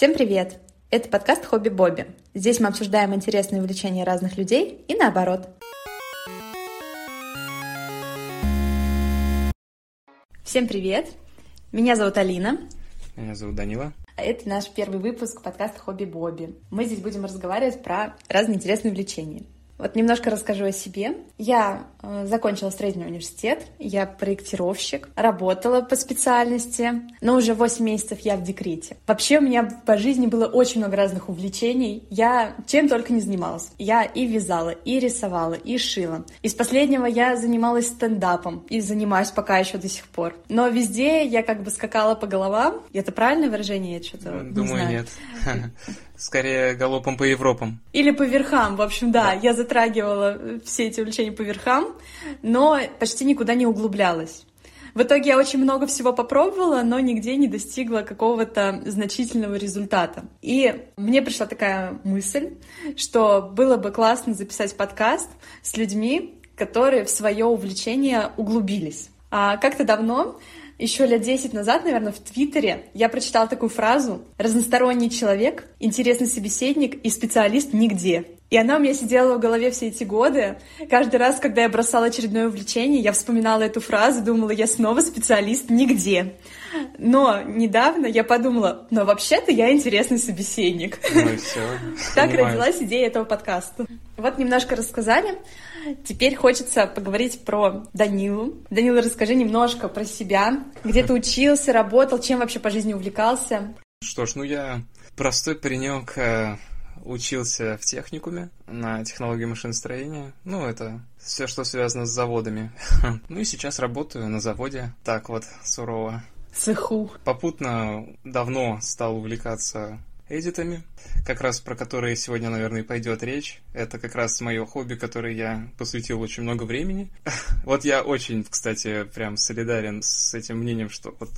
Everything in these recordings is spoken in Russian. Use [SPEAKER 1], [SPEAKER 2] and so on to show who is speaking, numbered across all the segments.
[SPEAKER 1] Всем привет! Это подкаст «Хобби Бобби». Здесь мы обсуждаем интересные увлечения разных людей и наоборот. Всем привет! Меня зовут Алина.
[SPEAKER 2] Меня зовут Данила.
[SPEAKER 1] Это наш первый выпуск подкаста «Хобби Бобби». Мы здесь будем разговаривать про разные интересные увлечения. Вот немножко расскажу о себе. Я э, закончила строительный университет, я проектировщик, работала по специальности, но уже 8 месяцев я в декрете. Вообще у меня по жизни было очень много разных увлечений. Я чем только не занималась. Я и вязала, и рисовала, и шила. Из последнего я занималась стендапом и занимаюсь пока еще до сих пор. Но везде я как бы скакала по головам. Это правильное выражение? Я что-то
[SPEAKER 2] Думаю,
[SPEAKER 1] не знаю.
[SPEAKER 2] нет. Скорее галопом по Европам.
[SPEAKER 1] Или по верхам, в общем, да, я затрагивала все эти увлечения по верхам, но почти никуда не углублялась. В итоге я очень много всего попробовала, но нигде не достигла какого-то значительного результата. И мне пришла такая мысль, что было бы классно записать подкаст с людьми, которые в свое увлечение углубились. А как-то давно еще лет 10 назад, наверное, в Твиттере я прочитала такую фразу «разносторонний человек, интересный собеседник и специалист нигде». И она у меня сидела в голове все эти годы. Каждый раз, когда я бросала очередное увлечение, я вспоминала эту фразу, думала, я снова специалист нигде. Но недавно я подумала, но вообще-то я интересный собеседник.
[SPEAKER 2] Ну и все.
[SPEAKER 1] Так родилась идея этого подкаста. Вот немножко рассказали. Теперь хочется поговорить про Данилу. Данила, расскажи немножко про себя. Где ты учился, работал, чем вообще по жизни увлекался?
[SPEAKER 2] Что ж, ну я простой паренек, э, учился в техникуме на технологии машиностроения. Ну, это все, что связано с заводами. Ну и сейчас работаю на заводе. Так вот, сурово.
[SPEAKER 1] Цеху.
[SPEAKER 2] Попутно давно стал увлекаться эдитами, как раз про которые сегодня, наверное, пойдет речь. Это как раз мое хобби, которое я посвятил очень много времени. Вот я очень, кстати, прям солидарен с этим мнением, что вот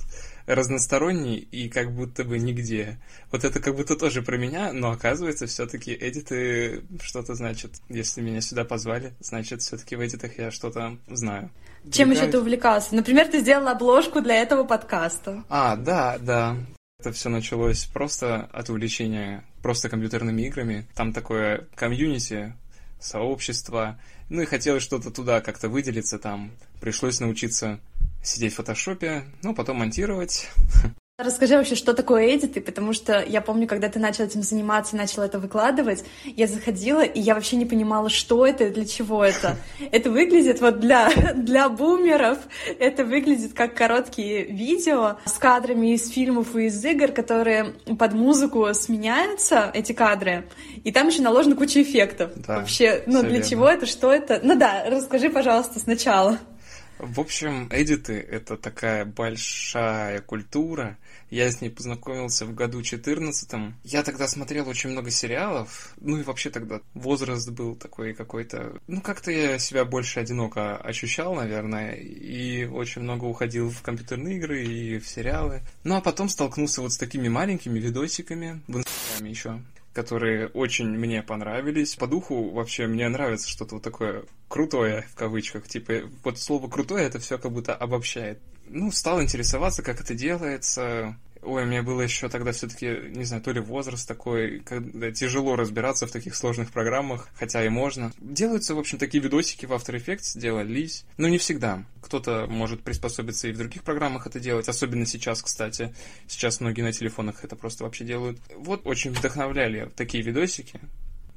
[SPEAKER 2] разносторонний и как будто бы нигде. Вот это как будто тоже про меня, но оказывается, все-таки эдиты что-то значит. Если меня сюда позвали, значит, все-таки в эдитах я что-то знаю.
[SPEAKER 1] Чем
[SPEAKER 2] Увлекаюсь.
[SPEAKER 1] еще ты увлекался? Например, ты сделал обложку для этого подкаста.
[SPEAKER 2] А, да, да. Это все началось просто от увлечения просто компьютерными играми. Там такое комьюнити, сообщество. Ну и хотелось что-то туда как-то выделиться там. Пришлось научиться сидеть в фотошопе, ну, потом монтировать.
[SPEAKER 1] Расскажи вообще, что такое эдиты, потому что я помню, когда ты начал этим заниматься, начал это выкладывать, я заходила, и я вообще не понимала, что это и для чего это. Это выглядит вот для, для бумеров, это выглядит как короткие видео с кадрами из фильмов и из игр, которые под музыку сменяются, эти кадры, и там еще наложена куча эффектов.
[SPEAKER 2] Да,
[SPEAKER 1] вообще, ну для
[SPEAKER 2] верно.
[SPEAKER 1] чего это, что это? Ну да, расскажи, пожалуйста, сначала.
[SPEAKER 2] В общем, эдиты — это такая большая культура. Я с ней познакомился в году 14 Я тогда смотрел очень много сериалов. Ну и вообще тогда возраст был такой какой-то... Ну, как-то я себя больше одиноко ощущал, наверное. И очень много уходил в компьютерные игры и в сериалы. Ну, а потом столкнулся вот с такими маленькими видосиками в Инстаграме еще которые очень мне понравились. По духу вообще мне нравится что-то вот такое крутое, в кавычках. Типа, вот слово крутое это все как будто обобщает. Ну, стал интересоваться, как это делается. Ой, у меня было еще тогда все-таки, не знаю, то ли возраст такой, когда тяжело разбираться в таких сложных программах, хотя и можно. Делаются, в общем, такие видосики в After Effects, делались, но не всегда. Кто-то может приспособиться и в других программах это делать, особенно сейчас, кстати. Сейчас многие на телефонах это просто вообще делают. Вот очень вдохновляли такие видосики.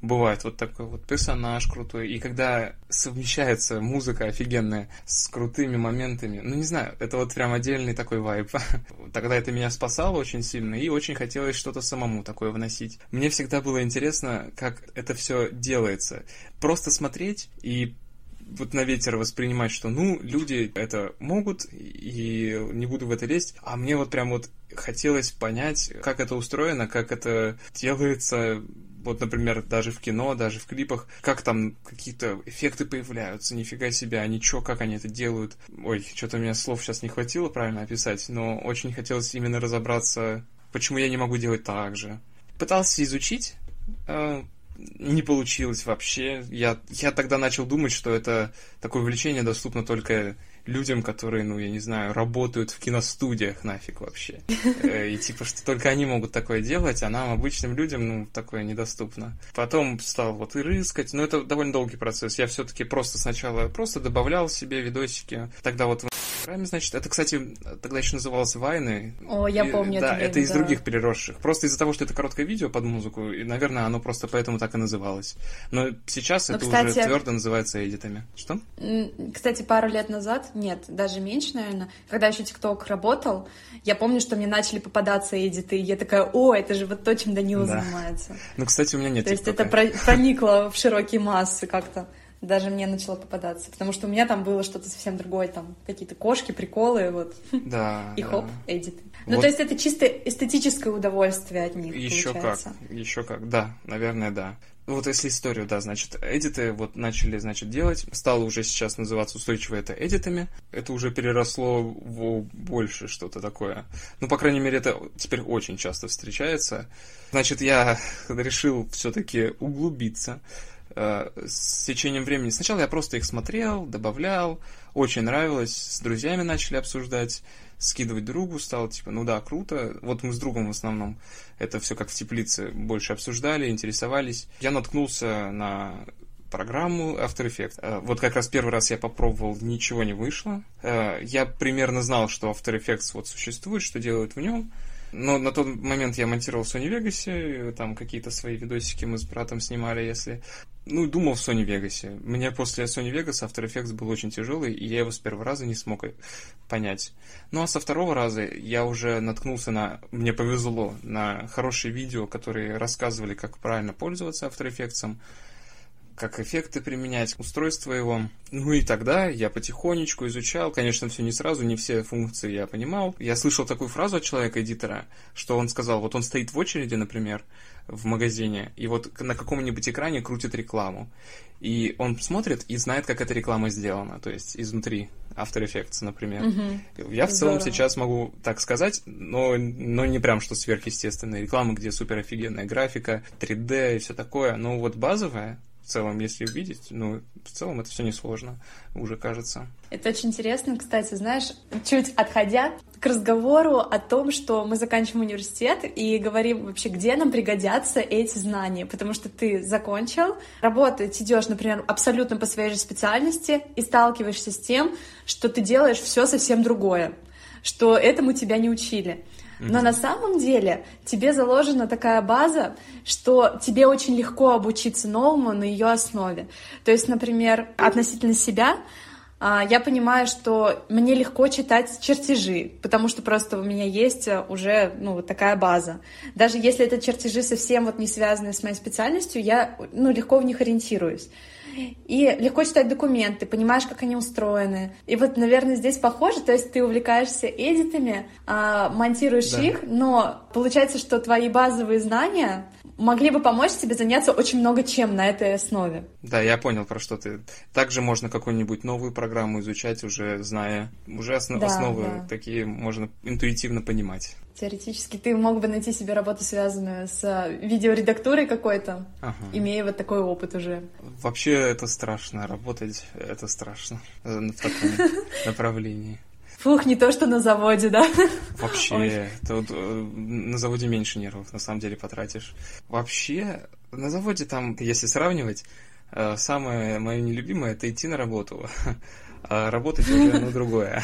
[SPEAKER 2] Бывает вот такой вот персонаж крутой, и когда совмещается музыка офигенная с крутыми моментами, ну не знаю, это вот прям отдельный такой вайб. Тогда это меня спасало очень сильно, и очень хотелось что-то самому такое вносить. Мне всегда было интересно, как это все делается. Просто смотреть и вот на ветер воспринимать, что ну, люди это могут, и не буду в это лезть, а мне вот прям вот хотелось понять, как это устроено, как это делается, вот, например, даже в кино, даже в клипах, как там какие-то эффекты появляются, нифига себе, а ничего, как они это делают. Ой, что-то у меня слов сейчас не хватило правильно описать, но очень хотелось именно разобраться, почему я не могу делать так же. Пытался изучить, э, не получилось вообще. Я, я тогда начал думать, что это такое увлечение доступно только людям, которые, ну, я не знаю, работают в киностудиях нафиг вообще. Э, и типа, что только они могут такое делать, а нам, обычным людям, ну, такое недоступно. Потом стал вот и рыскать, но это довольно долгий процесс. Я все-таки просто сначала просто добавлял себе видосики. Тогда вот Инстаграме, значит, это, кстати, тогда еще называлось Вайны.
[SPEAKER 1] О, я помню.
[SPEAKER 2] Да,
[SPEAKER 1] это,
[SPEAKER 2] это из
[SPEAKER 1] да.
[SPEAKER 2] других переросших. Просто из-за того, что это короткое видео под музыку, и, наверное, оно просто поэтому так и называлось. Но сейчас
[SPEAKER 1] Но,
[SPEAKER 2] это
[SPEAKER 1] кстати,
[SPEAKER 2] уже твердо называется эдитами. Что?
[SPEAKER 1] Кстати, пару лет назад, нет, даже меньше, наверное, когда еще ТикТок работал, я помню, что мне начали попадаться эдиты, и я такая, о, это же вот то, чем Данила
[SPEAKER 2] Да.
[SPEAKER 1] занимается.
[SPEAKER 2] Ну, кстати, у меня нет
[SPEAKER 1] То есть это про- проникло в широкие массы как-то. Даже мне начало попадаться, потому что у меня там было что-то совсем другое, там какие-то кошки, приколы, вот,
[SPEAKER 2] Да,
[SPEAKER 1] и
[SPEAKER 2] да.
[SPEAKER 1] хоп, эдиты. Ну,
[SPEAKER 2] Вот.
[SPEAKER 1] то есть это чисто эстетическое удовольствие от них,
[SPEAKER 2] Еще как,
[SPEAKER 1] получается.
[SPEAKER 2] еще как, да, наверное, да. Вот если историю, да, значит, эдиты вот начали, значит, делать, стало уже сейчас называться устойчиво это эдитами, это уже переросло в больше что-то такое. Ну, по крайней мере, это теперь очень часто встречается. Значит, я решил все-таки углубиться с течением времени. Сначала я просто их смотрел, добавлял, очень нравилось, с друзьями начали обсуждать, скидывать другу, стало типа, ну да, круто. Вот мы с другом в основном это все как в теплице больше обсуждали, интересовались. Я наткнулся на программу After Effects. Э, Вот как раз первый раз я попробовал, ничего не вышло. Э, Я примерно знал, что After Effects вот существует, что делают в нем. Но на тот момент я монтировал в Sony Vegas, там какие-то свои видосики мы с братом снимали, если... Ну, думал в Sony Vegas. Мне после Sony Vegas After Effects был очень тяжелый, и я его с первого раза не смог э, понять. Ну, а со второго раза я уже наткнулся на... Мне повезло на хорошие видео, которые рассказывали, как правильно пользоваться After Effects, как эффекты применять, устройство его. Ну и тогда я потихонечку изучал, конечно, все не сразу, не все функции я понимал. Я слышал такую фразу от человека-эдитора, что он сказал, вот он стоит в очереди, например, в магазине, и вот на каком-нибудь экране крутит рекламу. И он смотрит и знает, как эта реклама сделана, то есть изнутри After Effects, например. Я в целом
[SPEAKER 1] Здорово.
[SPEAKER 2] сейчас могу так сказать, но, но не прям что сверхъестественная реклама, где супер офигенная графика, 3D и все такое. Но вот базовая, в целом, если увидеть, ну, в целом это все несложно, уже кажется.
[SPEAKER 1] Это очень интересно, кстати, знаешь, чуть отходя к разговору о том, что мы заканчиваем университет и говорим вообще, где нам пригодятся эти знания, потому что ты закончил, работать идешь, например, абсолютно по своей же специальности и сталкиваешься с тем, что ты делаешь все совсем другое, что этому тебя не учили. Но на самом деле тебе заложена такая база, что тебе очень легко обучиться новому на ее основе. То есть, например, относительно себя, а, я понимаю, что мне легко читать чертежи, потому что просто у меня есть э, уже ну, вот такая база. Даже если это чертежи совсем вот не связанные с моей специальностью, я ну, легко в них ориентируюсь. И легко читать документы, понимаешь, как они устроены. И вот, наверное, здесь похоже, то есть ты увлекаешься эдитами, а, монтируешь
[SPEAKER 2] Да.
[SPEAKER 1] их, но получается, что твои базовые знания могли бы помочь тебе заняться очень много чем на этой основе.
[SPEAKER 2] Да, я понял, про что ты. Также можно какую-нибудь новую программу изучать, уже зная, уже осно-
[SPEAKER 1] Да,
[SPEAKER 2] основы
[SPEAKER 1] да.
[SPEAKER 2] такие можно интуитивно понимать.
[SPEAKER 1] Теоретически ты мог бы найти себе работу, связанную с э, видеоредактурой какой-то,
[SPEAKER 2] Ага.
[SPEAKER 1] имея вот такой опыт уже.
[SPEAKER 2] Вообще это страшно, работать это страшно э, в таком направлении.
[SPEAKER 1] Фух, не то, что на заводе, да?
[SPEAKER 2] Вообще,
[SPEAKER 1] Ой.
[SPEAKER 2] вот, э, на заводе меньше нервов, на самом деле, потратишь. Вообще, на заводе там, если сравнивать, э, самое мое нелюбимое это идти на работу, а работать уже на другое.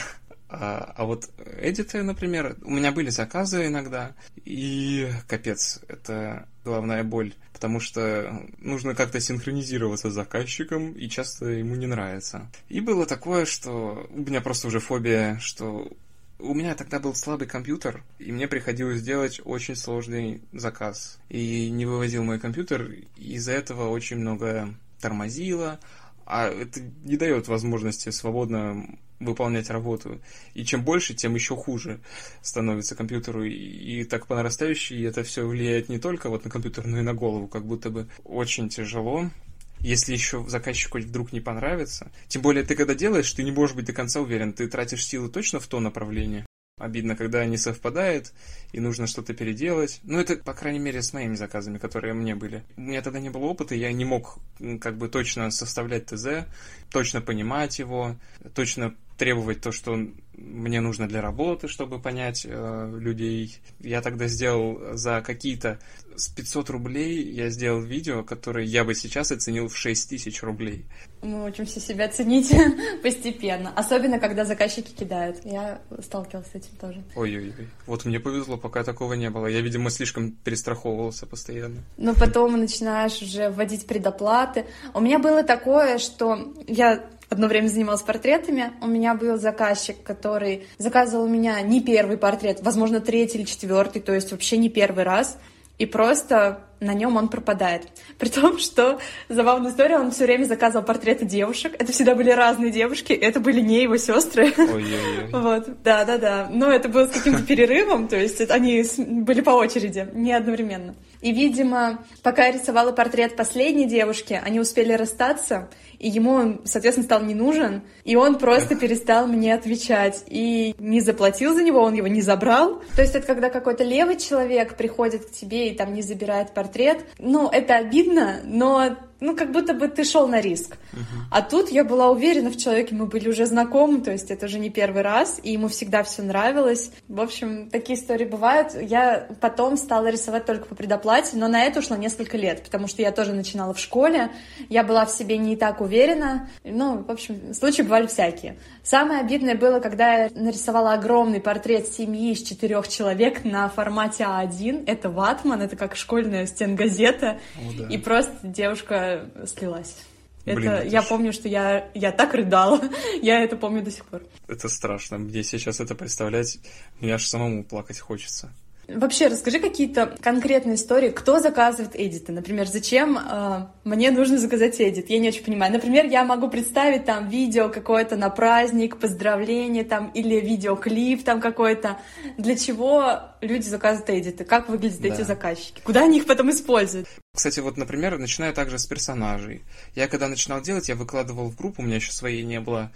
[SPEAKER 2] А, а вот эдиты, например, у меня были заказы иногда, и капец, это главная боль, потому что нужно как-то синхронизироваться с заказчиком, и часто ему не нравится. И было такое, что у меня просто уже фобия, что у меня тогда был слабый компьютер, и мне приходилось делать очень сложный заказ. И не вывозил мой компьютер, из-за этого очень много тормозило, а это не дает возможности свободно выполнять работу. И чем больше, тем еще хуже становится компьютеру. И, так по нарастающей это все влияет не только вот на компьютер, но и на голову, как будто бы очень тяжело. Если еще заказчику вдруг не понравится. Тем более, ты когда делаешь, ты не можешь быть до конца уверен. Ты тратишь силы точно в то направление. Обидно, когда не совпадает, и нужно что-то переделать. Ну, это, по крайней мере, с моими заказами, которые мне были. У меня тогда не было опыта, я не мог как бы точно составлять ТЗ, точно понимать его, точно требовать то, что мне нужно для работы, чтобы понять э, людей. Я тогда сделал за какие-то с 500 рублей я сделал видео, которое я бы сейчас оценил в 6 тысяч рублей.
[SPEAKER 1] Мы учимся себя ценить постепенно. Особенно, когда заказчики кидают. Я сталкивалась с этим тоже.
[SPEAKER 2] Ой-ой-ой. Вот мне повезло, пока такого не было. Я, видимо, слишком перестраховывался постоянно.
[SPEAKER 1] Но потом начинаешь уже вводить предоплаты. У меня было такое, что я одно время занималась портретами. У меня был заказчик, который заказывал у меня не первый портрет, возможно, третий или четвертый, то есть вообще не первый раз. И просто на нем он пропадает. При том, что забавная история, он все время заказывал портреты девушек. Это всегда были разные девушки, это были не его сестры. Вот, да, да, да. Но это было с каким-то перерывом, то есть они были по очереди, не одновременно. И, видимо, пока я рисовала портрет последней девушки, они успели расстаться, и ему он, соответственно, стал не нужен, и он просто перестал мне отвечать, и не заплатил за него, он его не забрал. То есть это когда какой-то левый человек приходит к тебе и там не забирает портрет. Ну, это обидно, но ну, как будто бы ты шел на риск. Uh-huh. А тут я была уверена в человеке, мы были уже знакомы, то есть это уже не первый раз, и ему всегда все нравилось. В общем, такие истории бывают. Я потом стала рисовать только по предоплате, но на это ушло несколько лет, потому что я тоже начинала в школе, я была в себе не так уверена. Ну, в общем, случаи бывали всякие. Самое обидное было, когда я нарисовала огромный портрет семьи из четырех человек на формате А1. Это ватман, это как школьная стенгазета. О, да. И просто девушка слилась. Блин, это, это я ж... помню, что я, я так рыдала. я это помню до сих пор.
[SPEAKER 2] Это страшно. Мне сейчас это представлять, мне аж самому плакать хочется.
[SPEAKER 1] Вообще, расскажи какие-то конкретные истории, кто заказывает эдиты. Например, зачем э, мне нужно заказать эдит? Я не очень понимаю. Например, я могу представить там видео какое-то на праздник, поздравление там, или видеоклип там какой-то. Для чего люди заказывают эдиты? Как выглядят да. эти заказчики? Куда они их потом используют?
[SPEAKER 2] Кстати, вот, например, начинаю также с персонажей. Я когда начинал делать, я выкладывал в группу, у меня еще своей не было,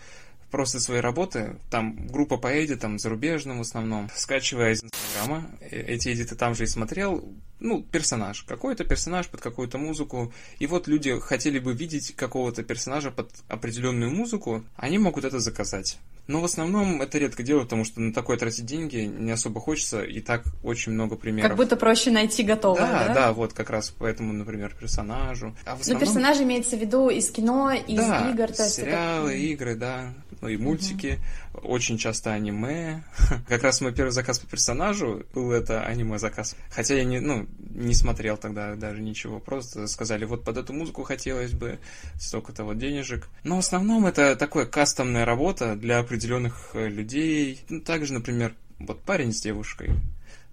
[SPEAKER 2] просто свои работы, там группа по эдитам, зарубежным в основном, скачивая из Инстаграма, э, эти эдиты там же и смотрел, ну, персонаж, какой-то персонаж под какую-то музыку, и вот люди хотели бы видеть какого-то персонажа под определенную музыку, они могут это заказать. Но в основном это редко делают, потому что на такое тратить деньги не особо хочется, и так очень много примеров.
[SPEAKER 1] Как будто проще найти готовое,
[SPEAKER 2] да? Да, да, вот как раз поэтому, например, персонажу.
[SPEAKER 1] А в основном... Но персонажи имеется в виду из кино, из
[SPEAKER 2] да,
[SPEAKER 1] игр,
[SPEAKER 2] то есть сериалы, это... игры, да, ну и мультики, угу. очень часто аниме. как раз мой первый заказ по персонажу был это аниме-заказ. Хотя я не, ну, не смотрел тогда даже ничего, просто сказали, вот под эту музыку хотелось бы, столько-то вот денежек. Но в основном это такое кастомная работа для определенных определенных э, людей. Ну, также, например, вот парень с девушкой.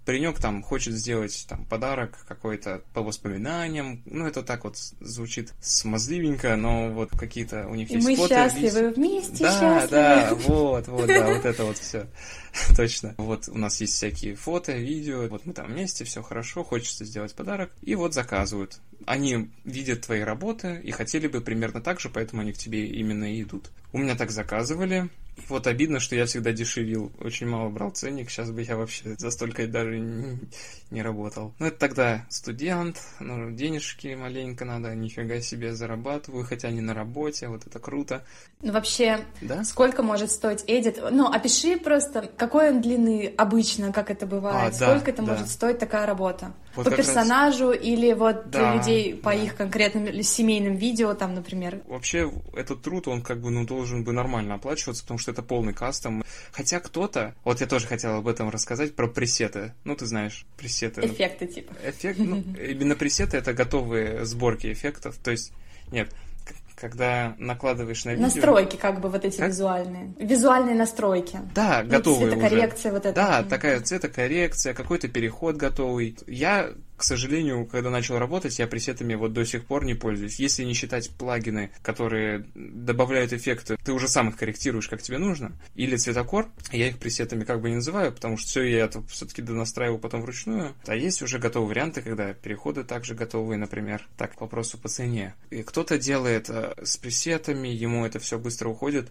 [SPEAKER 2] Паренек там хочет сделать там подарок какой-то по воспоминаниям. Ну, это так вот звучит смазливенько, но вот какие-то у них
[SPEAKER 1] И
[SPEAKER 2] есть
[SPEAKER 1] мы
[SPEAKER 2] фото.
[SPEAKER 1] счастливы вместе,
[SPEAKER 2] Да,
[SPEAKER 1] счастливы.
[SPEAKER 2] да, вот, вот, да, вот это вот все. Точно. Вот у нас есть всякие фото, видео. Вот мы там вместе, все хорошо, хочется сделать подарок. И вот заказывают. Они видят твои работы и хотели бы примерно так же, поэтому они к тебе именно и идут. У меня так заказывали. Вот обидно, что я всегда дешевил, очень мало брал ценник, сейчас бы я вообще за столько даже не, не работал. Ну, это тогда студент, ну, денежки маленько надо, нифига себе зарабатываю, хотя не на работе, вот это круто.
[SPEAKER 1] Ну, вообще, да? сколько может стоить эдит? Ну, опиши просто, какой он длины обычно, как это бывает, а, сколько да, это да. может стоить такая работа? Вот по персонажу раз... или вот да, людей по да. их конкретным семейным видео, там, например?
[SPEAKER 2] Вообще, этот труд, он как бы, ну, должен бы нормально оплачиваться, потому что это полный кастом. Хотя кто-то, вот я тоже хотел об этом рассказать, про пресеты. Ну, ты знаешь, пресеты.
[SPEAKER 1] Эффекты, типа.
[SPEAKER 2] Эффект, ну, именно пресеты — это готовые сборки эффектов. То есть, нет, когда накладываешь на видео...
[SPEAKER 1] Настройки, как бы, вот эти как... визуальные. Визуальные настройки.
[SPEAKER 2] Да, ну, готовые
[SPEAKER 1] цветокоррекция уже. вот это.
[SPEAKER 2] Да, такая цветокоррекция, какой-то переход готовый. Я к сожалению, когда начал работать, я пресетами вот до сих пор не пользуюсь. Если не считать плагины, которые добавляют эффекты, ты уже сам их корректируешь, как тебе нужно. Или цветокор, я их пресетами как бы не называю, потому что все я это все-таки донастраиваю потом вручную. А есть уже готовые варианты, когда переходы также готовые, например. Так, к вопросу по цене. И кто-то делает э, с пресетами, ему это все быстро уходит.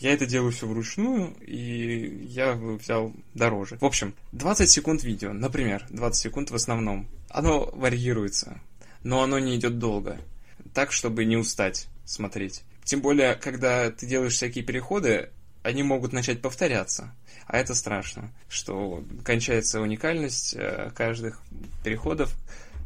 [SPEAKER 2] Я это делаю все вручную, и я взял дороже. В общем, 20 секунд видео, например, 20 секунд в основном. Оно варьируется, но оно не идет долго. Так, чтобы не устать смотреть. Тем более, когда ты делаешь всякие переходы, они могут начать повторяться. А это страшно, что кончается уникальность э, каждых переходов.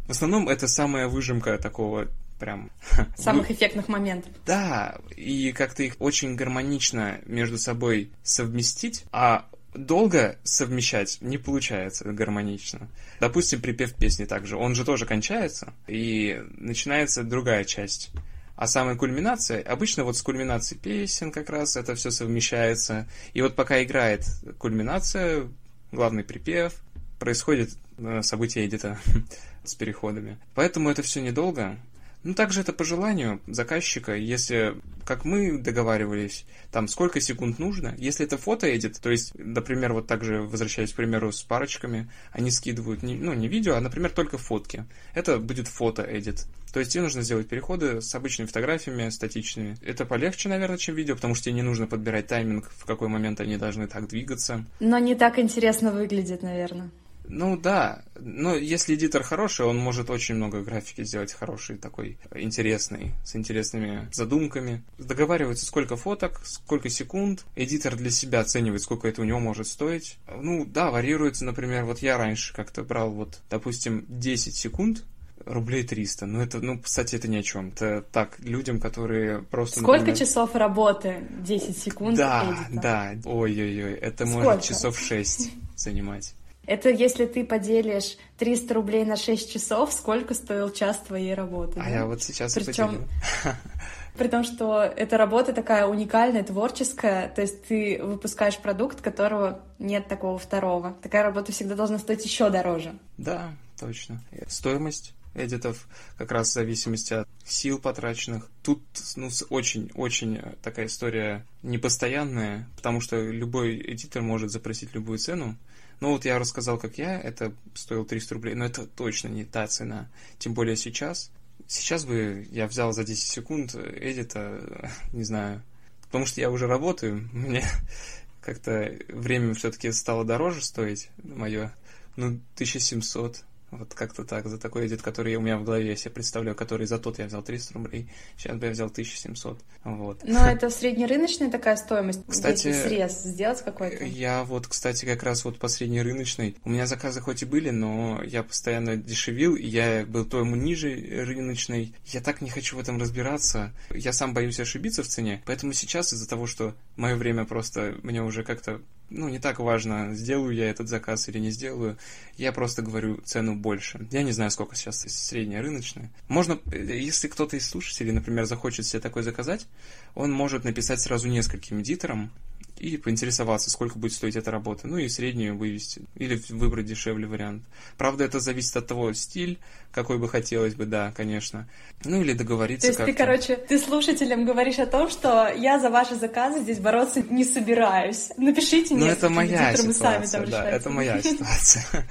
[SPEAKER 2] В основном это самая выжимка такого прям...
[SPEAKER 1] Самых эффектных моментов.
[SPEAKER 2] Да, и как-то их очень гармонично между собой совместить, а долго совмещать не получается гармонично. Допустим, припев песни также. Он же тоже кончается, и начинается другая часть. А самая кульминация, обычно вот с кульминацией песен как раз это все совмещается. И вот пока играет кульминация, главный припев, происходит э, событие эдита с переходами. Поэтому это все недолго, ну, также это по желанию заказчика, если, как мы договаривались, там сколько секунд нужно. Если это фото-эдит, то есть, например, вот также возвращаясь к примеру с парочками, они скидывают, не, ну, не видео, а, например, только фотки. Это будет фото-эдит. То есть тебе нужно сделать переходы с обычными фотографиями, статичными. Это полегче, наверное, чем видео, потому что тебе не нужно подбирать тайминг, в какой момент они должны так двигаться.
[SPEAKER 1] Но не так интересно выглядит, наверное.
[SPEAKER 2] Ну да, но если эдитор хороший, он может очень много графики сделать хороший, такой интересный, с интересными задумками. Договаривается, сколько фоток, сколько секунд. Эдитор для себя оценивает, сколько это у него может стоить. Ну да, варьируется, например, вот я раньше как-то брал вот, допустим, 10 секунд, рублей 300. Ну, это, ну, кстати, это ни о чем. Это так, людям, которые просто...
[SPEAKER 1] Сколько например... часов работы? 10 секунд?
[SPEAKER 2] Да, эдита? да. Ой-ой-ой, это Сколько? может часов 6 занимать.
[SPEAKER 1] Это если ты поделишь 300 рублей на 6 часов, сколько стоил час твоей работы.
[SPEAKER 2] А да? я вот сейчас Причем.
[SPEAKER 1] При том, что эта работа такая уникальная, творческая, то есть ты выпускаешь продукт, которого нет такого второго. Такая работа всегда должна стоить еще дороже.
[SPEAKER 2] Да, точно. Стоимость эдитов как раз в зависимости от сил потраченных. Тут ну, очень-очень такая история непостоянная, потому что любой эдитор может запросить любую цену, ну вот я рассказал, как я, это стоило 300 рублей, но это точно не та цена. Тем более сейчас. Сейчас бы я взял за 10 секунд эдита, не знаю, потому что я уже работаю, мне как-то время все-таки стало дороже стоить, мое, ну, 1700 вот как-то так, за такой эдит, который у меня в голове, я себе представляю, который за тот я взял 300 рублей, сейчас бы я взял 1700, вот.
[SPEAKER 1] Но это среднерыночная такая стоимость? Кстати, срез сделать какой-то?
[SPEAKER 2] Я вот, кстати, как раз вот по среднерыночной, у меня заказы хоть и были, но я постоянно дешевил, и я был то ему ниже рыночной, я так не хочу в этом разбираться, я сам боюсь ошибиться в цене, поэтому сейчас из-за того, что мое время просто мне уже как-то ну, не так важно, сделаю я этот заказ или не сделаю. Я просто говорю цену больше. Я не знаю, сколько сейчас средняя рыночная. Можно, если кто-то из слушателей, например, захочет себе такой заказать, он может написать сразу нескольким эдиторам, и поинтересоваться, сколько будет стоить эта работа, ну и среднюю вывести, или выбрать дешевле вариант. Правда, это зависит от того стиль, какой бы хотелось бы, да, конечно. Ну или договориться
[SPEAKER 1] То есть ты, короче, ты слушателям говоришь о том, что я за ваши заказы здесь бороться не собираюсь. Напишите мне.
[SPEAKER 2] Ну это моя ситуация, да, это моя ситуация.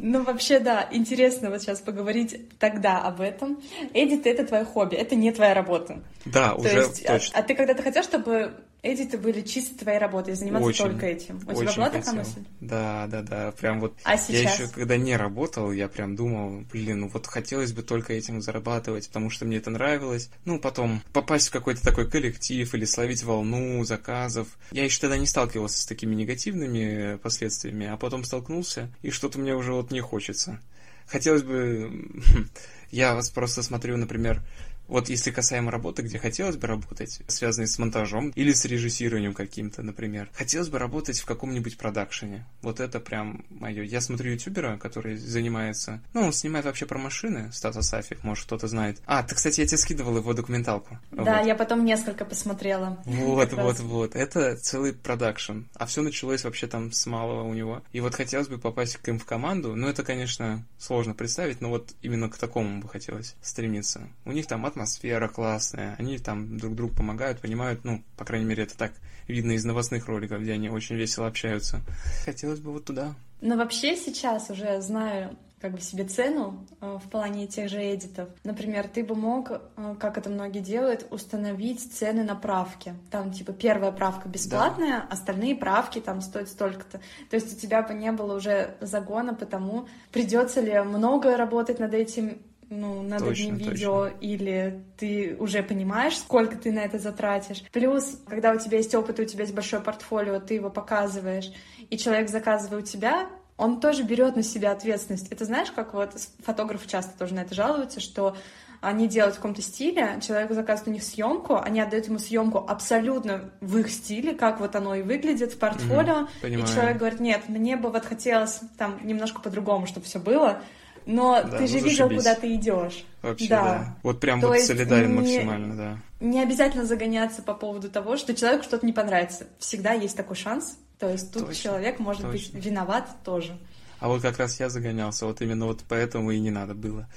[SPEAKER 1] Ну, вообще, да, интересно вот сейчас поговорить тогда об этом. Эдит — это твое хобби, это не твоя работа.
[SPEAKER 2] Да, То уже есть, точно.
[SPEAKER 1] А, а ты когда-то хотел, чтобы эдиты были чисто твоей работой, заниматься очень, только этим. У тебя была такая мысль?
[SPEAKER 2] Да, да, да. Прям вот.
[SPEAKER 1] А сейчас?
[SPEAKER 2] Я еще когда не работал, я прям думал, блин, ну вот хотелось бы только этим зарабатывать, потому что мне это нравилось. Ну, потом попасть в какой-то такой коллектив или словить волну заказов. Я еще тогда не сталкивался с такими негативными последствиями, а потом столкнулся, и что-то мне уже вот не хочется. Хотелось бы... Я вас просто смотрю, например, вот если касаемо работы, где хотелось бы работать, связанной с монтажом или с режиссированием каким-то, например, хотелось бы работать в каком-нибудь продакшене. Вот это прям мое. Я смотрю ютубера, который занимается... Ну, он снимает вообще про машины, Стата Сафик, может, кто-то знает. А, ты, кстати, я тебе скидывал его документалку.
[SPEAKER 1] Да,
[SPEAKER 2] вот.
[SPEAKER 1] я потом несколько посмотрела.
[SPEAKER 2] Вот, вот, вот. Это целый продакшн. А все началось вообще там с малого у него. И вот хотелось бы попасть к им в команду. Ну, это, конечно, сложно представить, но вот именно к такому бы хотелось стремиться. У них там атмосфера классная, они там друг другу помогают, понимают, ну, по крайней мере, это так видно из новостных роликов, где они очень весело общаются. Хотелось бы вот туда.
[SPEAKER 1] Но вообще сейчас уже знаю как бы себе цену э, в плане тех же эдитов. Например, ты бы мог, э, как это многие делают, установить цены на правки. Там, типа, первая правка бесплатная, да. остальные правки там стоят столько-то. То есть у тебя бы не было уже загона потому придется ли много работать над этим ну, над
[SPEAKER 2] Точно,
[SPEAKER 1] одним видео, или ты уже понимаешь, сколько ты на это затратишь. Плюс, когда у тебя есть опыт, у тебя есть большое портфолио, ты его показываешь, и человек заказывает у тебя, он тоже берет на себя ответственность. Это знаешь, как вот фотографы часто тоже на это жалуются, что они делают в каком-то стиле, человек заказывает у них съемку, они отдают ему съемку абсолютно в их стиле, как вот оно и выглядит в портфолио,
[SPEAKER 2] mm,
[SPEAKER 1] и человек говорит, нет, мне бы вот хотелось там немножко по-другому, чтобы все было, но да, ты же ну, видел, куда ты идешь.
[SPEAKER 2] Вообще, да. да. Вот прям То вот солидарен не, максимально, да.
[SPEAKER 1] Не обязательно загоняться по поводу того, что человеку что-то не понравится. Всегда есть такой шанс. То есть тут точно, человек может точно. быть виноват тоже.
[SPEAKER 2] А вот как раз я загонялся, вот именно вот поэтому и не надо было.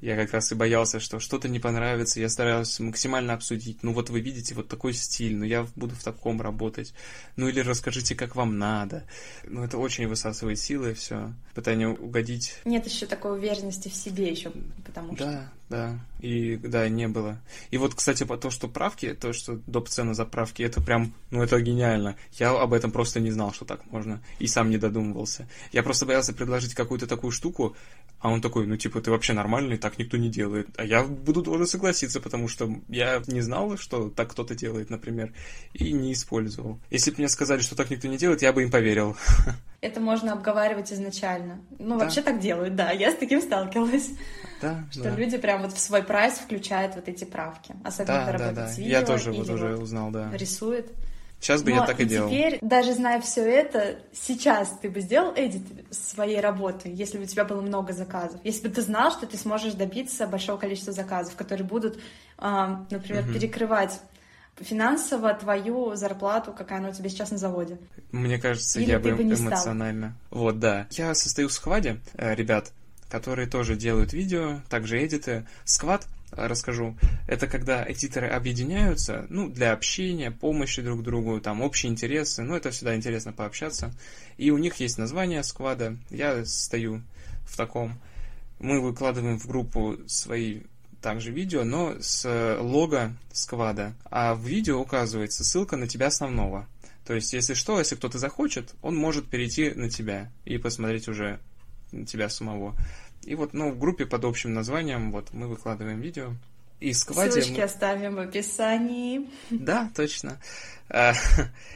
[SPEAKER 2] Я как раз и боялся, что что-то не понравится. Я старался максимально обсудить. Ну вот вы видите вот такой стиль, но ну, я буду в таком работать. Ну или расскажите, как вам надо. Ну это очень высасывает силы, все. Пытание угодить.
[SPEAKER 1] Нет еще такой уверенности в себе еще, потому
[SPEAKER 2] что... Да, да. И да, не было. И вот, кстати, по то, что правки, то, что доп. цена за правки, это прям, ну это гениально. Я об этом просто не знал, что так можно. И сам не додумывался. Я просто боялся предложить какую-то такую штуку, а он такой, ну типа, ты вообще нормальный, так никто не делает. А я буду должен согласиться, потому что я не знал, что так кто-то делает, например, и не использовал. Если бы мне сказали, что так никто не делает, я бы им поверил.
[SPEAKER 1] Это можно обговаривать изначально. Ну, да. вообще так делают, да. Я с таким сталкивалась.
[SPEAKER 2] Да,
[SPEAKER 1] что
[SPEAKER 2] да.
[SPEAKER 1] люди прям вот в свой прайс включают вот эти правки. Особенно да,
[SPEAKER 2] да, да. с видео. Я тоже вот уже вот узнал, да.
[SPEAKER 1] Рисует.
[SPEAKER 2] Сейчас бы Но я так и,
[SPEAKER 1] и
[SPEAKER 2] делал.
[SPEAKER 1] теперь, даже зная все это, сейчас ты бы сделал эдит своей работы, если бы у тебя было много заказов. Если бы ты знал, что ты сможешь добиться большого количества заказов, которые будут, а, например, угу. перекрывать финансово твою зарплату, какая она у тебя сейчас на заводе.
[SPEAKER 2] Мне кажется, Или я бы эмоционально. Стал. Вот, да. Я состою в скваде, э, ребят, которые тоже делают видео, также эдиты. Сквад расскажу. Это когда эдиторы объединяются, ну, для общения, помощи друг другу, там, общие интересы, ну, это всегда интересно пообщаться. И у них есть название сквада, я стою в таком. Мы выкладываем в группу свои также видео, но с лого сквада, а в видео указывается ссылка на тебя основного. То есть, если что, если кто-то захочет, он может перейти на тебя и посмотреть уже тебя самого. И вот, ну, в группе под общим названием, вот, мы выкладываем видео. И скваде...
[SPEAKER 1] Ссылочки мы... оставим в описании.
[SPEAKER 2] Да, точно. А,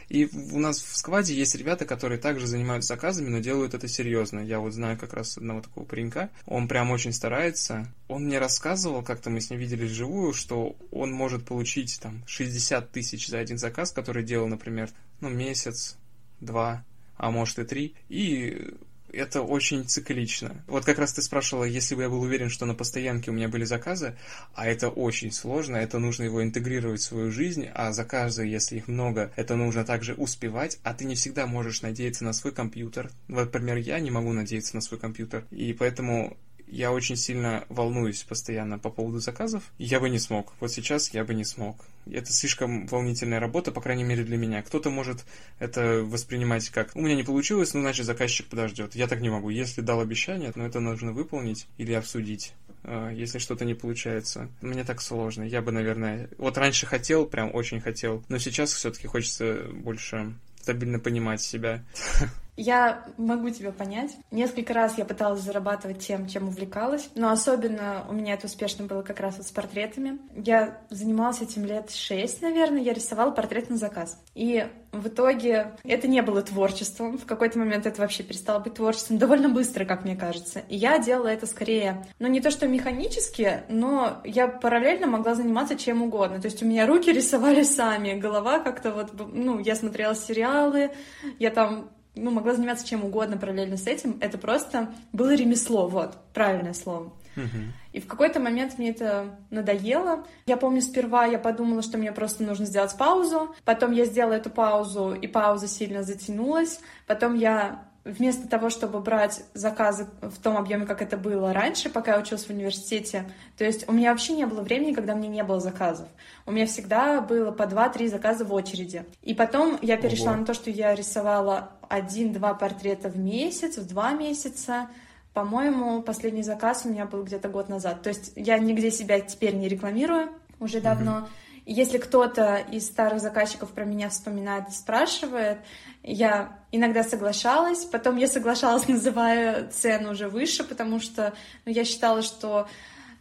[SPEAKER 2] и у нас в скваде есть ребята, которые также занимаются заказами, но делают это серьезно. Я вот знаю как раз одного такого паренька. Он прям очень старается. Он мне рассказывал, как-то мы с ним виделись вживую, что он может получить там 60 тысяч за один заказ, который делал, например, ну, месяц, два, а может и три. И это очень циклично. Вот как раз ты спрашивала, если бы я был уверен, что на постоянке у меня были заказы, а это очень сложно, это нужно его интегрировать в свою жизнь, а заказы, если их много, это нужно также успевать, а ты не всегда можешь надеяться на свой компьютер. Например, я не могу надеяться на свой компьютер, и поэтому я очень сильно волнуюсь постоянно по поводу заказов. Я бы не смог. Вот сейчас я бы не смог. Это слишком волнительная работа, по крайней мере для меня. Кто-то может это воспринимать как «у меня не получилось, ну значит заказчик подождет». Я так не могу. Если дал обещание, но это нужно выполнить или обсудить а, если что-то не получается. Мне так сложно. Я бы, наверное... Вот раньше хотел, прям очень хотел, но сейчас все-таки хочется больше стабильно понимать себя.
[SPEAKER 1] Я могу тебя понять. Несколько раз я пыталась зарабатывать тем, чем увлекалась, но особенно у меня это успешно было как раз вот с портретами. Я занималась этим лет шесть, наверное, я рисовала портрет на заказ. И в итоге это не было творчеством. В какой-то момент это вообще перестало быть творчеством довольно быстро, как мне кажется. И я делала это скорее, ну не то что механически, но я параллельно могла заниматься чем угодно. То есть у меня руки рисовали сами, голова как-то вот, ну, я смотрела сериалы, я там ну, могла заниматься чем угодно параллельно с этим. Это просто было ремесло, вот, правильное слово. И в какой-то момент мне это надоело. Я помню, сперва я подумала, что мне просто нужно сделать паузу. Потом я сделала эту паузу, и пауза сильно затянулась. Потом я вместо того, чтобы брать заказы в том объеме, как это было раньше, пока я училась в университете, то есть у меня вообще не было времени, когда мне не было заказов. У меня всегда было по 2-3 заказа в очереди. И потом я перешла Ого. на то, что я рисовала один-два портрета в месяц, в два месяца. По-моему, последний заказ у меня был где-то год назад. То есть я нигде себя теперь не рекламирую уже давно. Mm-hmm. Если кто-то из старых заказчиков про меня вспоминает и спрашивает, я иногда соглашалась, потом я соглашалась, называя цену уже выше, потому что ну, я считала, что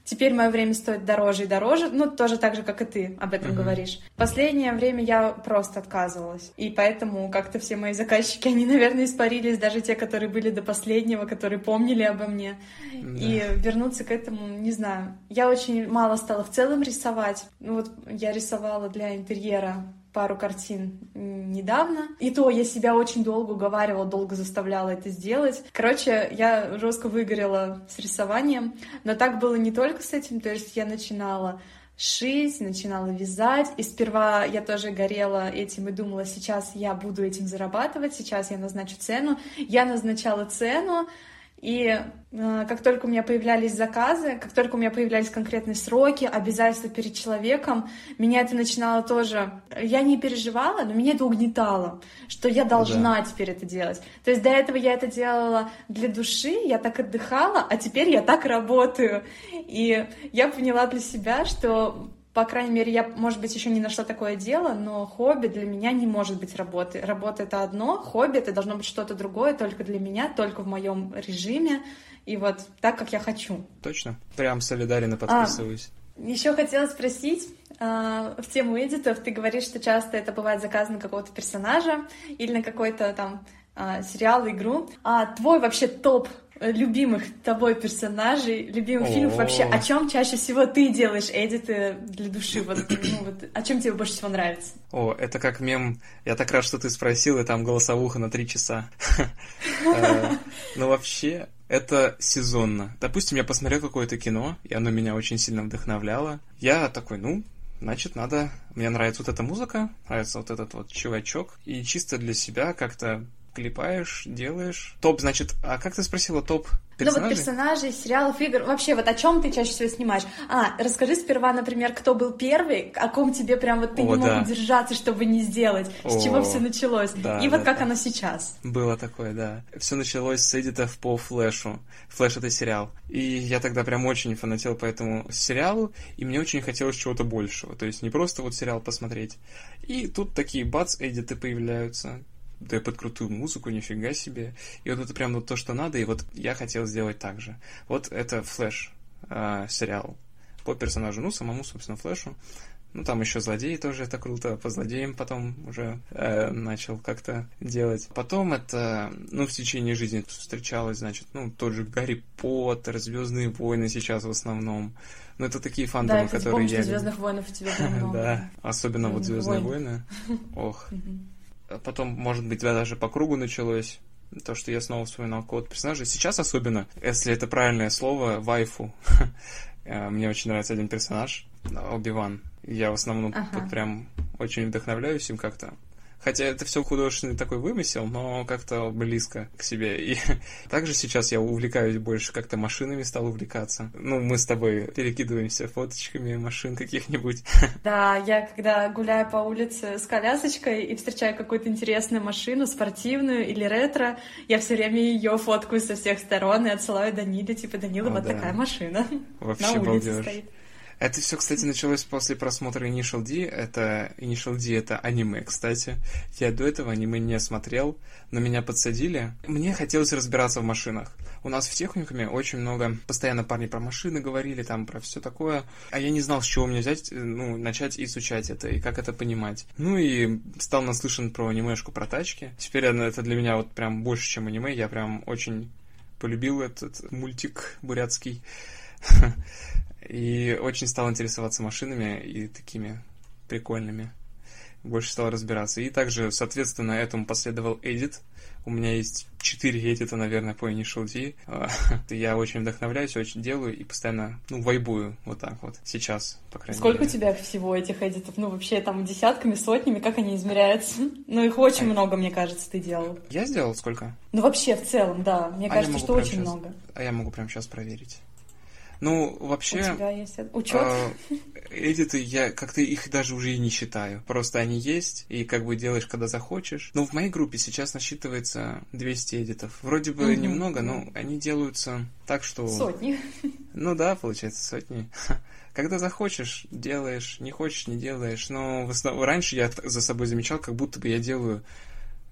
[SPEAKER 1] Теперь мое время стоит дороже и дороже, ну, тоже так же, как и ты об этом uh-huh. говоришь. Последнее время я просто отказывалась, и поэтому как-то все мои заказчики, они, наверное, испарились, даже те, которые были до последнего, которые помнили обо мне. Да. И вернуться к этому, не знаю. Я очень мало стала в целом рисовать. Ну, вот я рисовала для интерьера пару картин недавно. И то я себя очень долго уговаривала, долго заставляла это сделать. Короче, я жестко выгорела с рисованием, но так было не только с этим, то есть я начинала шить, начинала вязать. И сперва я тоже горела этим и думала, сейчас я буду этим зарабатывать, сейчас я назначу цену. Я назначала цену, и э, как только у меня появлялись заказы, как только у меня появлялись конкретные сроки, обязательства перед человеком, меня это начинало тоже... Я не переживала, но меня это угнетало, что я должна да. теперь это делать. То есть до этого я это делала для души, я так отдыхала, а теперь я так работаю. И я поняла для себя, что по крайней мере, я, может быть, еще не нашла такое дело, но хобби для меня не может быть работой. Работа — это одно, хобби — это должно быть что-то другое только для меня, только в моем режиме, и вот так, как я хочу.
[SPEAKER 2] Точно. Прям солидарно подписываюсь.
[SPEAKER 1] А, еще хотела спросить, а, в тему эдитов ты говоришь, что часто это бывает заказано на какого-то персонажа или на какой-то там а, сериал, игру. А твой вообще топ любимых тобой персонажей, любимых О-о-о. фильмов вообще, о чем чаще всего ты делаешь эдиты для души? Вот, ну, вот, о чем тебе больше всего нравится?
[SPEAKER 2] О, это как мем. Я так рад, что ты спросил, и там голосовуха на три часа. Э, ну, вообще, это сезонно. Допустим, я посмотрел какое-то кино, и оно меня очень сильно вдохновляло. Я такой, ну, значит, надо... Мне нравится вот эта музыка, нравится вот этот вот чувачок, и чисто для себя как-то клепаешь, делаешь. Топ, значит, а как ты спросила, топ персонажей?
[SPEAKER 1] Ну вот персонажей, сериалов, игр. Вообще, вот о чем ты чаще всего снимаешь? А, расскажи сперва, например, кто был первый, о ком тебе прям вот ты о, не да. мог удержаться, чтобы не сделать, о, с чего все началось. Да, и да, вот как да. оно сейчас.
[SPEAKER 2] Было такое, да. Все началось с эдитов по флешу. Флэш это сериал. И я тогда прям очень фанател по этому сериалу, и мне очень хотелось чего-то большего. То есть не просто вот сериал посмотреть. И тут такие бац, эдиты появляются да под крутую музыку, нифига себе. И вот это прям вот то, что надо, и вот я хотел сделать так же. Вот это Флэш э, сериал по персонажу, ну, самому, собственно, Флэшу. Ну, там еще злодеи тоже это круто. По злодеям потом уже э, начал как-то делать. Потом это, ну, в течение жизни встречалось, значит, ну, тот же Гарри Поттер, Звездные войны сейчас в основном. Ну, это такие фандомы,
[SPEAKER 1] да,
[SPEAKER 2] которые
[SPEAKER 1] я... Звездных войнов у тебя много.
[SPEAKER 2] Да, особенно вот Звездные войны. Ох. Потом, может быть, даже по кругу началось. То, что я снова вспоминал код персонажа. Сейчас особенно, если это правильное слово, вайфу. Э, мне очень нравится один персонаж, Оби-Ван. Я в основном ага. прям очень вдохновляюсь им как-то. Хотя это все художественный такой вымысел, но как-то близко к себе. И также сейчас я увлекаюсь больше как-то машинами стал увлекаться. Ну, мы с тобой перекидываемся фоточками машин каких-нибудь.
[SPEAKER 1] Да, я когда гуляю по улице с колясочкой и встречаю какую-то интересную машину, спортивную или ретро, я все время ее фоткаю со всех сторон и отсылаю Даниле, типа, Данила, О, вот да. такая машина.
[SPEAKER 2] Вообще на улице балдеж. стоит. Это все, кстати, началось после просмотра Initial D. Это Initial D это аниме, кстати. Я до этого аниме не смотрел, но меня подсадили. Мне хотелось разбираться в машинах. У нас в техникуме очень много постоянно парни про машины говорили, там про все такое. А я не знал, с чего мне взять, ну, начать изучать это и как это понимать. Ну и стал наслышан про анимешку про тачки. Теперь это для меня вот прям больше, чем аниме. Я прям очень полюбил этот мультик бурятский. И очень стал интересоваться машинами и такими прикольными. Больше стал разбираться. И также, соответственно, этому последовал Edit. У меня есть четыре эдита, наверное, по Initial D. Я очень вдохновляюсь, очень делаю и постоянно, ну, вайбую вот так вот. Сейчас, по крайней
[SPEAKER 1] Сколько
[SPEAKER 2] мере.
[SPEAKER 1] Сколько у тебя всего этих эдитов? Ну, вообще, там, десятками, сотнями, как они измеряются? Ну, их очень а... много, мне кажется, ты делал.
[SPEAKER 2] Я сделал сколько?
[SPEAKER 1] Ну, вообще, в целом, да. Мне а кажется, что очень
[SPEAKER 2] сейчас...
[SPEAKER 1] много.
[SPEAKER 2] А я могу прямо сейчас проверить. Ну, вообще...
[SPEAKER 1] У тебя есть учет? Э,
[SPEAKER 2] эдиты, я как-то их даже уже и не считаю. Просто они есть, и как бы делаешь, когда захочешь. Но в моей группе сейчас насчитывается 200 эдитов. Вроде бы угу. немного, но они делаются так, что...
[SPEAKER 1] Сотни.
[SPEAKER 2] Ну да, получается, сотни. Когда захочешь, делаешь, не хочешь, не делаешь. Но в основном раньше я за собой замечал, как будто бы я делаю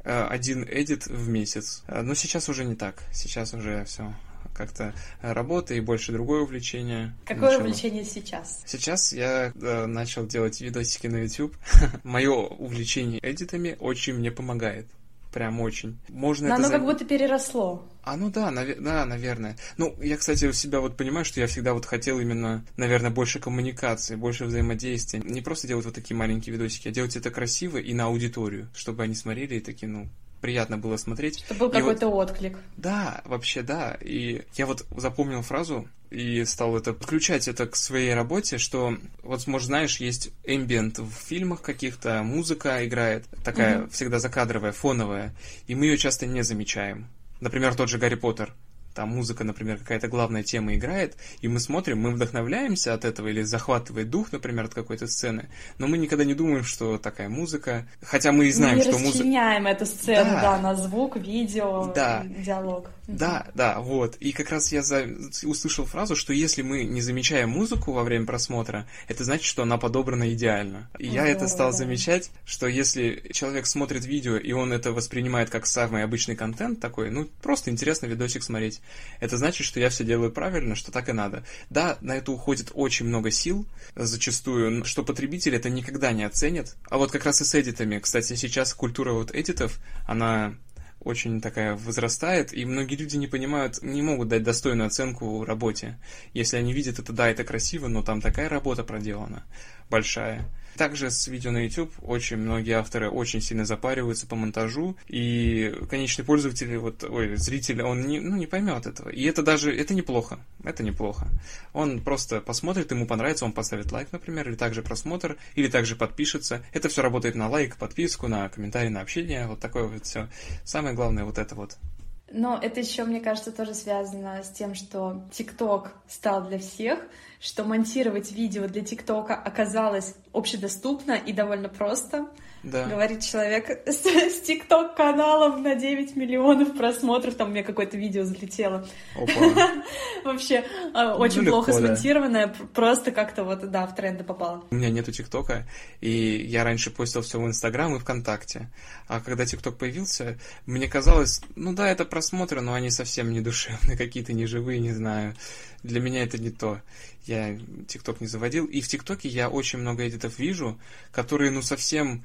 [SPEAKER 2] э, один эдит в месяц. Э, но сейчас уже не так. Сейчас уже все как-то работа и больше другое увлечение.
[SPEAKER 1] Какое начало. увлечение сейчас?
[SPEAKER 2] Сейчас я э, начал делать видосики на YouTube. Мое увлечение эдитами очень мне помогает. Прям очень. Можно
[SPEAKER 1] Но
[SPEAKER 2] это
[SPEAKER 1] оно за... как будто переросло.
[SPEAKER 2] А, ну да, нав... да, наверное. Ну, я, кстати, у себя вот понимаю, что я всегда вот хотел именно, наверное, больше коммуникации, больше взаимодействия. Не просто делать вот такие маленькие видосики, а делать это красиво и на аудиторию, чтобы они смотрели и такие, ну, приятно было смотреть.
[SPEAKER 1] Это был какой-то вот, отклик.
[SPEAKER 2] Да, вообще да. И я вот запомнил фразу и стал это подключать это к своей работе, что вот, может, знаешь, есть эмбиент в фильмах каких-то, музыка играет, такая mm-hmm. всегда закадровая, фоновая, и мы ее часто не замечаем. Например, тот же Гарри Поттер там музыка, например, какая-то главная тема играет, и мы смотрим, мы вдохновляемся от этого или захватывает дух, например, от какой-то сцены, но мы никогда не думаем, что такая музыка, хотя мы и знаем, мы что музыка... Мы
[SPEAKER 1] расчленяем эту сцену, да. да, на звук, видео, да. диалог.
[SPEAKER 2] Да, да, вот. И как раз я за... услышал фразу, что если мы не замечаем музыку во время просмотра, это значит, что она подобрана идеально. И я это стал замечать, что если человек смотрит видео, и он это воспринимает как самый обычный контент такой, ну, просто интересно видосик смотреть, это значит, что я все делаю правильно, что так и надо. Да, на это уходит очень много сил, зачастую, что потребитель это никогда не оценит. А вот как раз и с эдитами. Кстати, сейчас культура вот эдитов, она очень такая возрастает, и многие люди не понимают, не могут дать достойную оценку работе. Если они видят это, да, это красиво, но там такая работа проделана большая. Также с видео на YouTube очень многие авторы очень сильно запариваются по монтажу, и конечный пользователь, вот, ой, зритель, он не, ну, не поймет этого. И это даже, это неплохо, это неплохо. Он просто посмотрит, ему понравится, он поставит лайк, например, или также просмотр, или также подпишется. Это все работает на лайк, подписку, на комментарий, на общение, вот такое вот все. Самое главное вот это вот.
[SPEAKER 1] Но это еще, мне кажется, тоже связано с тем, что ТикТок стал для всех, что монтировать видео для ТикТока оказалось общедоступно и довольно просто. Да. Говорит человек с, с ТикТок-каналом на 9 миллионов просмотров. Там у меня какое-то видео залетело. Вообще а, очень плохо смонтированное. Просто как-то вот, да, в тренды попало.
[SPEAKER 2] У меня нету ТикТока, и я раньше постил все в Инстаграм и ВКонтакте. А когда ТикТок появился, мне казалось, ну да, это просмотры, но они совсем не душевные, какие-то неживые, не знаю. Для меня это не то. Я ТикТок не заводил. И в ТикТоке я очень много эдитов вижу, которые, ну, совсем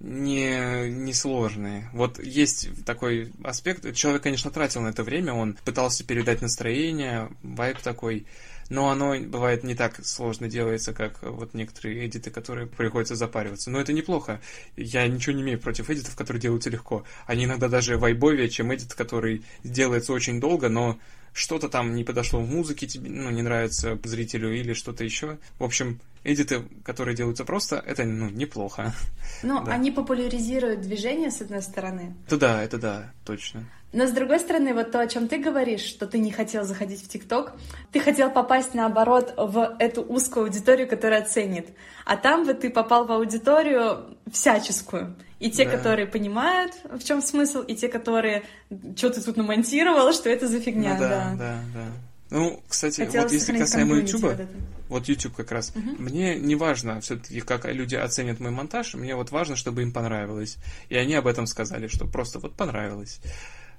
[SPEAKER 2] не, не сложные. Вот есть такой аспект. Человек, конечно, тратил на это время, он пытался передать настроение, вайб такой, но оно бывает не так сложно делается, как вот некоторые эдиты, которые приходится запариваться. Но это неплохо. Я ничего не имею против эдитов, которые делаются легко. Они иногда даже вайбовее, чем эдит, который делается очень долго, но что-то там не подошло в музыке, тебе ну, не нравится зрителю или что-то еще. В общем, эдиты, которые делаются просто, это ну, неплохо.
[SPEAKER 1] Ну, да. они популяризируют движение, с одной стороны.
[SPEAKER 2] Это да, это да, точно.
[SPEAKER 1] Но с другой стороны, вот то, о чем ты говоришь, что ты не хотел заходить в ТикТок, ты хотел попасть, наоборот, в эту узкую аудиторию, которая ценит. А там вот ты попал в аудиторию всяческую. И те, да. которые понимают, в чем смысл, и те, которые что ты тут намонтировал, что это за фигня.
[SPEAKER 2] Ну, да, да, да, да. Ну, кстати, Хотелось вот если касаемо YouTube, вот, вот YouTube как раз, угу. мне не важно все-таки, как люди оценят мой монтаж, мне вот важно, чтобы им понравилось. И они об этом сказали, что просто вот понравилось.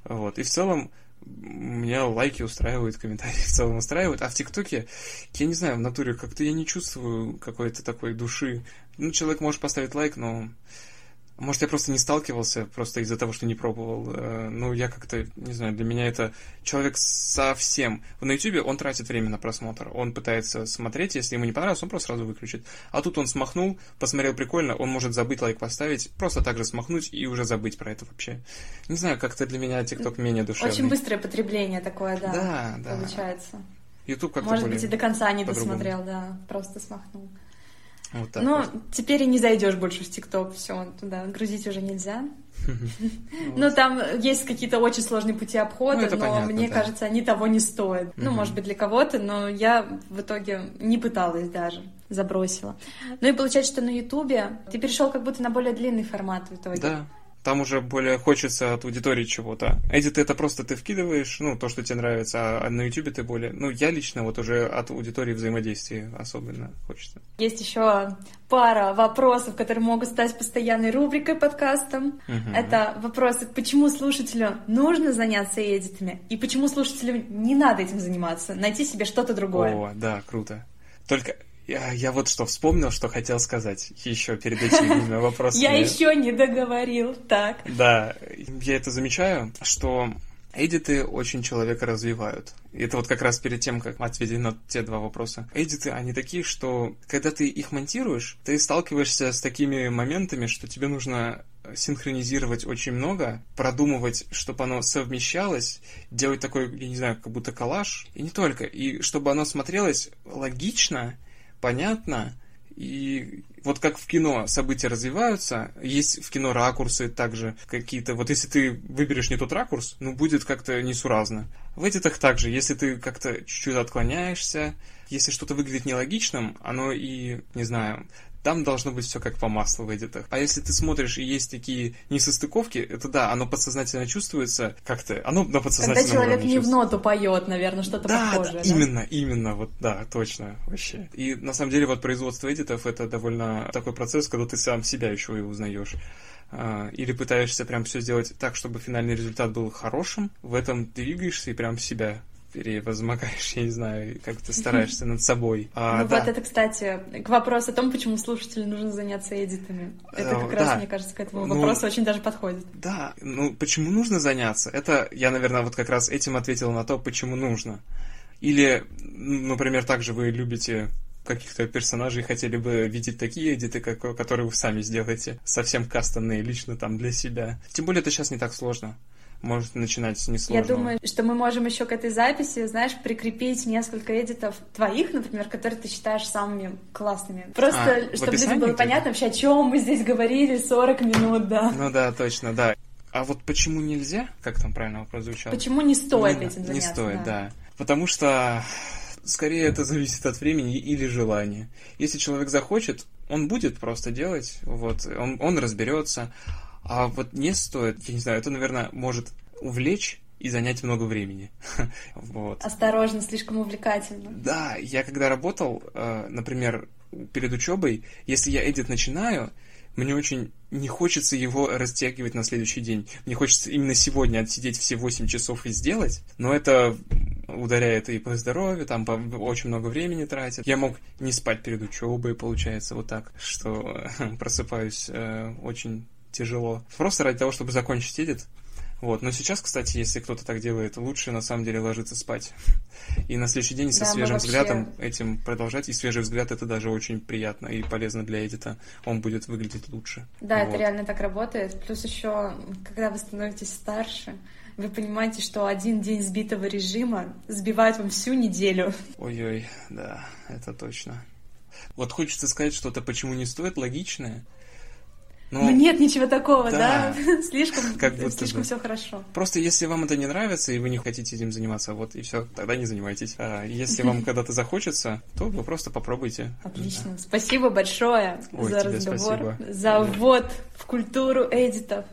[SPEAKER 2] Вот. И в целом меня лайки устраивают, комментарии в целом устраивают. А в ТикТоке, я не знаю, в натуре как-то я не чувствую какой-то такой души. Ну, человек может поставить лайк, но может, я просто не сталкивался, просто из-за того, что не пробовал. Ну, я как-то, не знаю, для меня это человек совсем... На YouTube он тратит время на просмотр. Он пытается смотреть, если ему не понравилось, он просто сразу выключит. А тут он смахнул, посмотрел прикольно, он может забыть лайк поставить, просто так же смахнуть и уже забыть про это вообще. Не знаю, как-то для меня TikTok менее душевный.
[SPEAKER 1] Очень быстрое потребление такое, да,
[SPEAKER 2] да, да.
[SPEAKER 1] получается.
[SPEAKER 2] YouTube как-то
[SPEAKER 1] Может быть, и до конца не досмотрел, да, просто смахнул.
[SPEAKER 2] Вот так
[SPEAKER 1] Но
[SPEAKER 2] вот.
[SPEAKER 1] теперь и не зайдешь больше в ТикТок, все, туда грузить уже нельзя. Ну, там есть какие-то очень сложные пути обхода, ну, но мне кажется, они того не стоят. Ну, может быть, для кого-то, но я в итоге не пыталась даже, забросила. Ну и получается, что на Ютубе ты перешел как будто на более длинный формат в итоге.
[SPEAKER 2] Да, там уже более хочется от аудитории чего-то. Эдит это просто ты вкидываешь, ну, то, что тебе нравится, а на YouTube ты более... Ну, я лично вот уже от аудитории взаимодействия особенно хочется.
[SPEAKER 1] Есть еще пара вопросов, которые могут стать постоянной рубрикой подкастом. Угу. Это вопросы, почему слушателю нужно заняться эдитами, и почему слушателю не надо этим заниматься, найти себе что-то другое.
[SPEAKER 2] О, да, круто. Только я, я вот что вспомнил, что хотел сказать еще перед этими вопросами.
[SPEAKER 1] Я еще не договорил, так.
[SPEAKER 2] Да, я это замечаю, что Эдиты очень человека развивают. И это вот как раз перед тем, как ответить на те два вопроса. Эдиты, они такие, что когда ты их монтируешь, ты сталкиваешься с такими моментами, что тебе нужно синхронизировать очень много, продумывать, чтобы оно совмещалось, делать такой, я не знаю, как будто коллаж, и не только, и чтобы оно смотрелось логично, понятно, и вот как в кино события развиваются, есть в кино ракурсы также какие-то. Вот если ты выберешь не тот ракурс, ну будет как-то несуразно. В эдитах также, если ты как-то чуть-чуть отклоняешься, если что-то выглядит нелогичным, оно и, не знаю, там должно быть все как по маслу в эдитах. А если ты смотришь и есть такие несостыковки, это да, оно подсознательно чувствуется как-то, оно на подсознательном
[SPEAKER 1] Когда человек не в ноту поет, наверное, что-то
[SPEAKER 2] да,
[SPEAKER 1] похожее.
[SPEAKER 2] Да, да, именно, именно, вот, да, точно, вообще. И на самом деле вот производство эдитов это довольно такой процесс, когда ты сам себя еще и узнаешь а, или пытаешься прям все сделать так, чтобы финальный результат был хорошим, в этом двигаешься и прям себя перевозмогаешь, я не знаю, как ты стараешься над собой.
[SPEAKER 1] А, ну да. вот это, кстати, к вопросу о том, почему слушателю нужно заняться эдитами. Это как да. раз, мне кажется, к этому ну, вопросу очень даже подходит.
[SPEAKER 2] Да, ну почему нужно заняться? Это я, наверное, вот как раз этим ответил на то, почему нужно. Или, например, также вы любите каких-то персонажей хотели бы видеть такие эдиты, как, которые вы сами сделаете, совсем кастомные лично там для себя. Тем более это сейчас не так сложно может начинать с несложного.
[SPEAKER 1] Я думаю, что мы можем еще к этой записи, знаешь, прикрепить несколько эдитов твоих, например, которые ты считаешь самыми классными. Просто, а, чтобы людям было понятно вообще, о чем мы здесь говорили 40 минут, да.
[SPEAKER 2] Ну да, точно, да. А вот почему нельзя, как там правильно вопрос звучал?
[SPEAKER 1] Почему не стоит не, этим заняться?
[SPEAKER 2] Не стоит, да. да. Потому что скорее это зависит от времени или желания. Если человек захочет, он будет просто делать, вот, он, он разберется. А вот не стоит, я не знаю, это, наверное, может увлечь и занять много времени. вот.
[SPEAKER 1] Осторожно, слишком увлекательно.
[SPEAKER 2] Да, я когда работал, э, например, перед учебой, если я эдит начинаю, мне очень не хочется его растягивать на следующий день. Мне хочется именно сегодня отсидеть все 8 часов и сделать, но это ударяет и по здоровью, там по, очень много времени тратит. Я мог не спать перед учебой, получается, вот так, что просыпаюсь э, очень тяжело. Просто ради того, чтобы закончить эдит. Вот. Но сейчас, кстати, если кто-то так делает, лучше на самом деле ложиться спать. И на следующий день со да, свежим вообще... взглядом этим продолжать. И свежий взгляд это даже очень приятно и полезно для эдита. Он будет выглядеть лучше.
[SPEAKER 1] Да, вот. это реально так работает. Плюс еще, когда вы становитесь старше, вы понимаете, что один день сбитого режима сбивает вам всю неделю.
[SPEAKER 2] Ой-ой, да, это точно. Вот хочется сказать что-то, почему не стоит, логичное,
[SPEAKER 1] ну, ну нет ничего такого, да? да? слишком как будто слишком бы. все хорошо.
[SPEAKER 2] Просто если вам это не нравится и вы не хотите этим заниматься, вот и все, тогда не занимайтесь. А если вам когда-то захочется, то вы просто попробуйте.
[SPEAKER 1] Отлично. Да. Спасибо большое Ой, за разговор, спасибо. за ввод в культуру эдитов.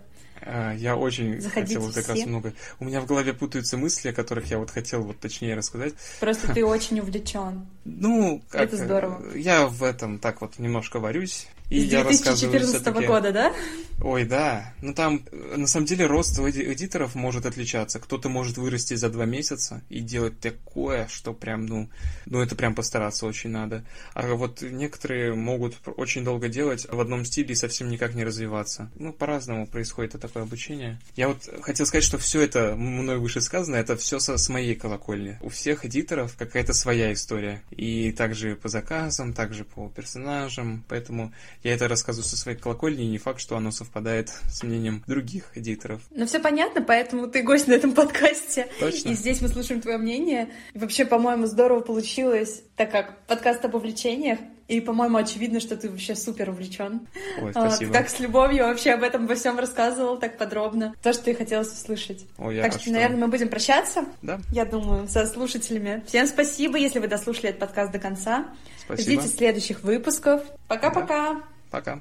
[SPEAKER 2] А, я очень Заходите хотел как все. раз много. У меня в голове путаются мысли, о которых я вот хотел вот точнее рассказать.
[SPEAKER 1] Просто ты очень увлечен.
[SPEAKER 2] Ну,
[SPEAKER 1] как, это здорово.
[SPEAKER 2] Я в этом так вот немножко варюсь.
[SPEAKER 1] И С 2014 года, да?
[SPEAKER 2] Ой, да. Ну там, на самом деле, рост эдиторов может отличаться. Кто-то может вырасти за два месяца и делать такое, что прям, ну, ну это прям постараться очень надо. А вот некоторые могут очень долго делать в одном стиле и совсем никак не развиваться. Ну, по-разному происходит такое обучение. Я вот хотел сказать, что все это мной выше сказано, это все со, с моей колокольни. У всех эдиторов какая-то своя история. И также по заказам, также по персонажам. Поэтому я это рассказываю со своей колокольни, и не факт, что оно совпадает с мнением других эдиторов.
[SPEAKER 1] Ну, все понятно, поэтому ты гость на этом подкасте.
[SPEAKER 2] Точно.
[SPEAKER 1] И здесь мы слушаем твое мнение. И вообще, по-моему, здорово получилось, так как подкаст об увлечениях, и, по-моему, очевидно, что ты вообще супер увлечен.
[SPEAKER 2] Ой, спасибо.
[SPEAKER 1] Вот, так с любовью вообще об этом во всем рассказывал, так подробно. То, что и хотелось услышать.
[SPEAKER 2] Ой, я
[SPEAKER 1] так что, что, наверное, мы будем прощаться.
[SPEAKER 2] Да.
[SPEAKER 1] Я думаю, со слушателями. Всем спасибо, если вы дослушали этот подкаст до конца.
[SPEAKER 2] Спасибо.
[SPEAKER 1] Ждите следующих выпусков. Пока-пока.
[SPEAKER 2] Да. Пока.